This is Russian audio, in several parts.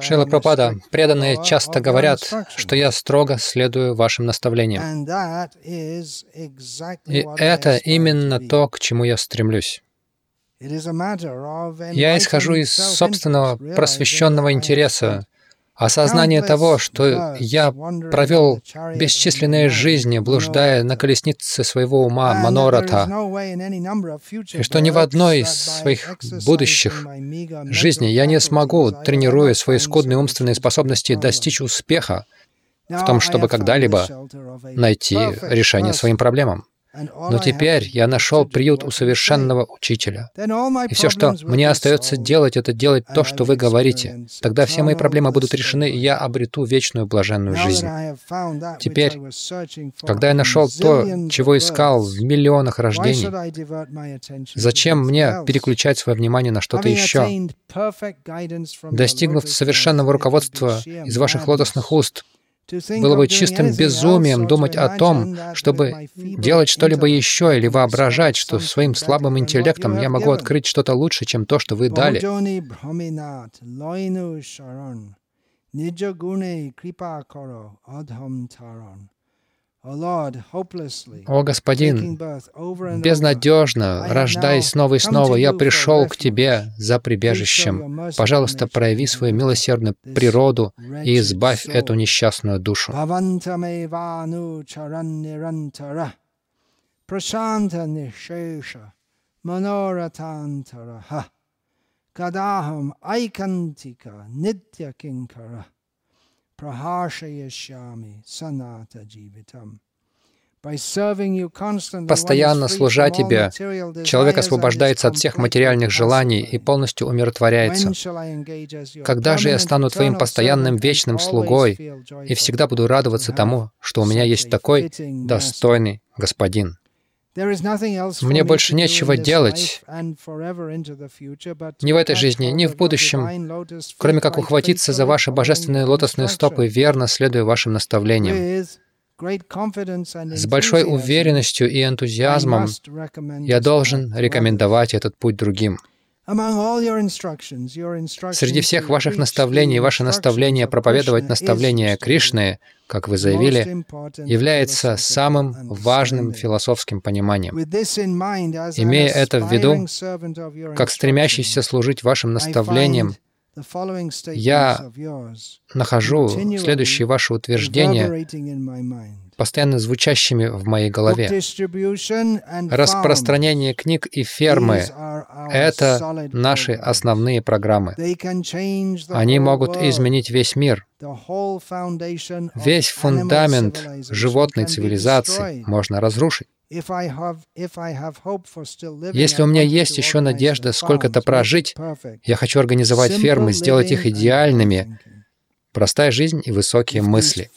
Шрила Прабхупада, преданные часто говорят, что я строго следую вашим наставлениям. И это именно то, к чему я стремлюсь. Я исхожу из собственного просвещенного интереса, Осознание того, что я провел бесчисленные жизни, блуждая на колеснице своего ума Манората, и что ни в одной из своих будущих жизней я не смогу, тренируя свои скудные умственные способности, достичь успеха в том, чтобы когда-либо найти решение своим проблемам. Но теперь я нашел приют у совершенного учителя. И все, что мне остается делать, это делать то, что вы говорите. Тогда все мои проблемы будут решены, и я обрету вечную блаженную жизнь. Теперь, когда я нашел то, чего искал в миллионах рождений, зачем мне переключать свое внимание на что-то еще? Достигнув совершенного руководства из ваших лотосных уст, было бы чистым безумием думать о том, чтобы делать что-либо еще или воображать, что своим слабым интеллектом я могу открыть что-то лучше, чем то, что вы дали. О Господин, безнадежно, рождаясь снова и снова, я пришел к Тебе за прибежищем. Пожалуйста, прояви свою милосердную природу и избавь эту несчастную душу. Kinkara прахашаяшами саната дживитам. Постоянно служа Тебе, человек освобождается от всех материальных желаний и полностью умиротворяется. Когда же я стану Твоим постоянным вечным слугой и всегда буду радоваться тому, что у меня есть такой достойный Господин? Мне больше нечего делать ни в этой жизни, ни в будущем, кроме как ухватиться за ваши божественные лотосные стопы, верно следуя вашим наставлениям. С большой уверенностью и энтузиазмом я должен рекомендовать этот путь другим. Среди всех ваших наставлений, ваше наставление проповедовать наставление Кришны, как вы заявили, является самым важным философским пониманием. Имея это в виду, как стремящийся служить вашим наставлениям, я нахожу следующее ваше утверждение постоянно звучащими в моей голове. Распространение книг и фермы — это наши основные программы. Они могут изменить весь мир. Весь фундамент животной цивилизации можно разрушить. Если у меня есть еще надежда сколько-то прожить, я хочу организовать фермы, сделать их идеальными, простая жизнь и высокие мысли.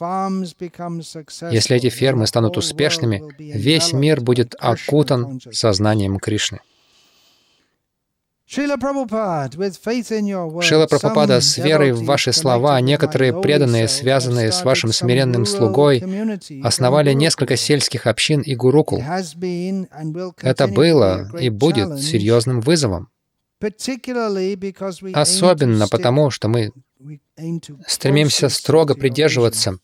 Если эти фермы станут успешными, весь мир будет окутан сознанием Кришны. Шила Прабхупада, с верой в ваши слова, некоторые преданные, связанные с вашим смиренным слугой, основали несколько сельских общин и гурукул. Это было и будет серьезным вызовом. Особенно потому, что мы стремимся строго придерживаться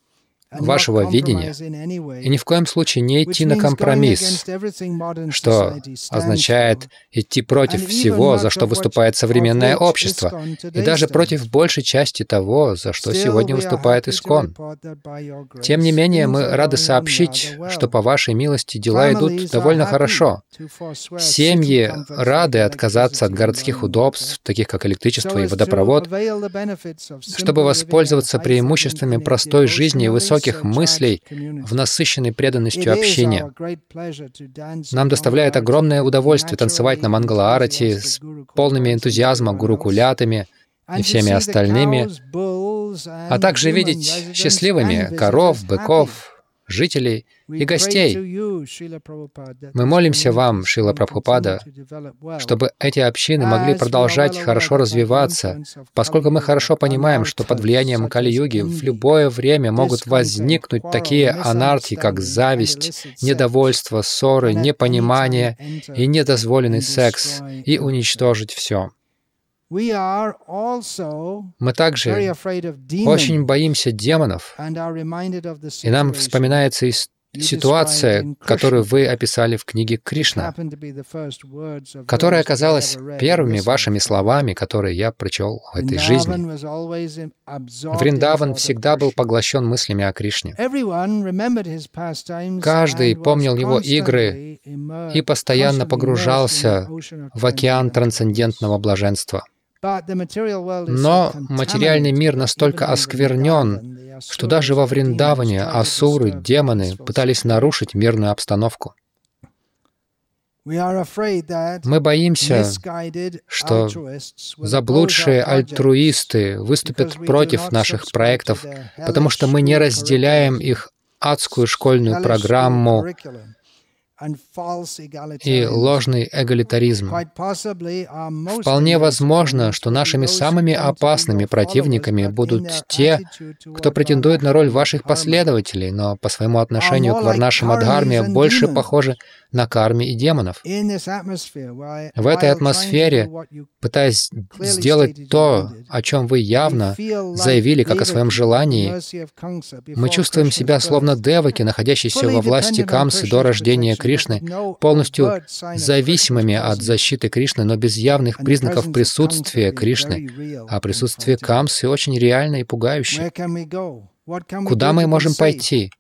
вашего видения и ни в коем случае не идти на компромисс, что означает идти против всего, за что выступает современное общество, и даже против большей части того, за что сегодня выступает Искон. Тем не менее, мы рады сообщить, что по вашей милости дела идут довольно хорошо. Семьи рады отказаться от городских удобств, таких как электричество и водопровод, чтобы воспользоваться преимуществами простой жизни и высоких высоких мыслей в насыщенной преданностью общения. Нам доставляет огромное удовольствие танцевать на Мангала-Арати с полными энтузиазма гурукулятами и всеми остальными, а также видеть счастливыми коров, быков, жителей и гостей. Мы молимся вам, Шила Прабхупада, чтобы эти общины могли продолжать хорошо развиваться, поскольку мы хорошо понимаем, что под влиянием Кали-юги в любое время могут возникнуть такие анархии, как зависть, недовольство, ссоры, непонимание и недозволенный секс, и уничтожить все. Мы также очень боимся демонов, и нам вспоминается ситуация, которую вы описали в книге Кришна, которая оказалась первыми вашими словами, которые я прочел в этой жизни. Вриндаван всегда был поглощен мыслями о Кришне. Каждый помнил его игры и постоянно погружался в океан трансцендентного блаженства. Но материальный мир настолько осквернен, что даже во Вриндаване асуры, демоны пытались нарушить мирную обстановку. Мы боимся, что заблудшие альтруисты выступят против наших проектов, потому что мы не разделяем их адскую школьную программу и ложный эгалитаризм. Вполне возможно, что нашими самыми опасными противниками будут те, кто претендует на роль ваших последователей, но по своему отношению к Варнашам Адхарме больше похожи на карме и демонов. В этой атмосфере, пытаясь сделать то, о чем вы явно заявили как о своем желании, мы чувствуем себя словно деваки, находящиеся во власти Камсы до рождения Кришны, полностью зависимыми от защиты Кришны, но без явных признаков присутствия Кришны. А присутствие Камсы очень реально и пугающе. Куда мы можем пойти?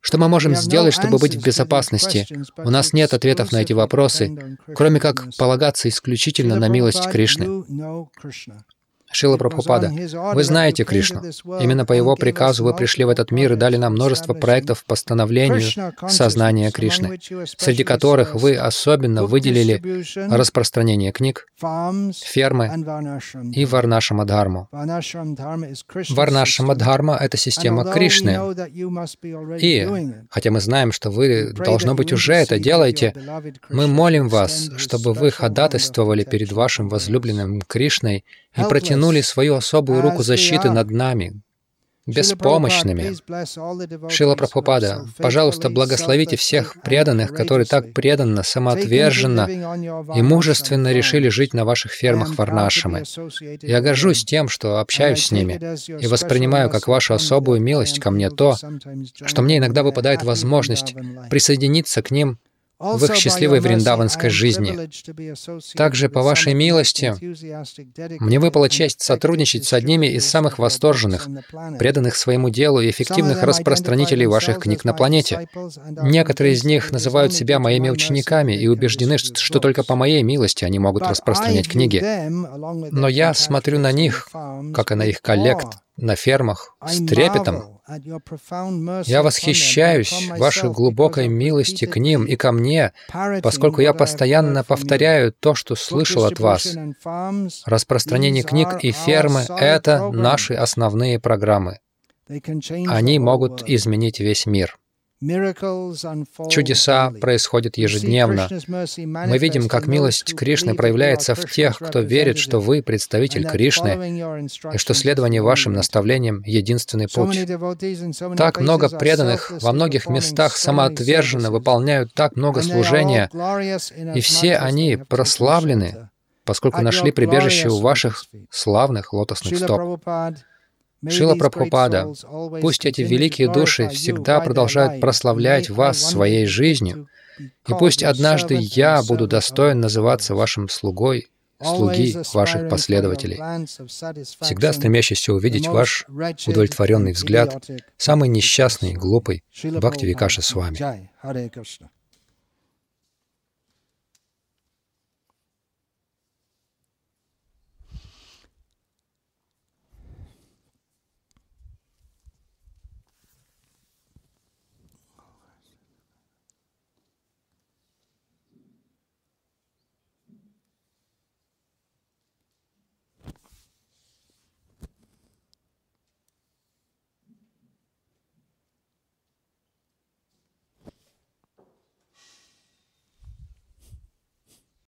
Что мы можем сделать, чтобы быть в безопасности? У нас нет ответов на эти вопросы, кроме как полагаться исключительно на милость Кришны. Шила Прабхупада, вы знаете Кришну. Именно по его приказу вы пришли в этот мир и дали нам множество проектов по становлению сознания Кришны, среди которых вы особенно выделили распространение книг, фермы и Варнашамадхарму. Варнашамадхарма — это система Кришны. И, хотя мы знаем, что вы, должно быть, уже это делаете, мы молим вас, чтобы вы ходатайствовали перед вашим возлюбленным Кришной и протянули свою особую руку защиты над нами, беспомощными. Шила Прабхупада, пожалуйста, благословите всех преданных, которые так преданно, самоотверженно и мужественно решили жить на ваших фермах Варнашамы. Я горжусь тем, что общаюсь с ними и воспринимаю как вашу особую милость ко мне то, что мне иногда выпадает возможность присоединиться к ним в их счастливой вриндаванской жизни. Также, по вашей милости, мне выпала честь сотрудничать с одними из самых восторженных, преданных своему делу и эффективных распространителей ваших книг на планете. Некоторые из них называют себя моими учениками и убеждены, что только по моей милости они могут распространять книги. Но я смотрю на них, как и на их коллег на фермах, с трепетом, я восхищаюсь вашей глубокой милости к ним и ко мне, поскольку я постоянно повторяю то, что слышал от вас. Распространение книг и фермы — это наши основные программы. Они могут изменить весь мир. Чудеса происходят ежедневно. Мы видим, как милость Кришны проявляется в тех, кто верит, что вы представитель Кришны, и что следование вашим наставлениям — единственный путь. Так много преданных во многих местах самоотверженно выполняют так много служения, и все они прославлены, поскольку нашли прибежище у ваших славных лотосных стоп. Шила Прабхупада, пусть эти великие души всегда продолжают прославлять вас своей жизнью, и пусть однажды я буду достоин называться вашим слугой, слуги ваших последователей, всегда стремящийся увидеть ваш удовлетворенный взгляд, самый несчастный, глупый, Бхакти Викаша с вами.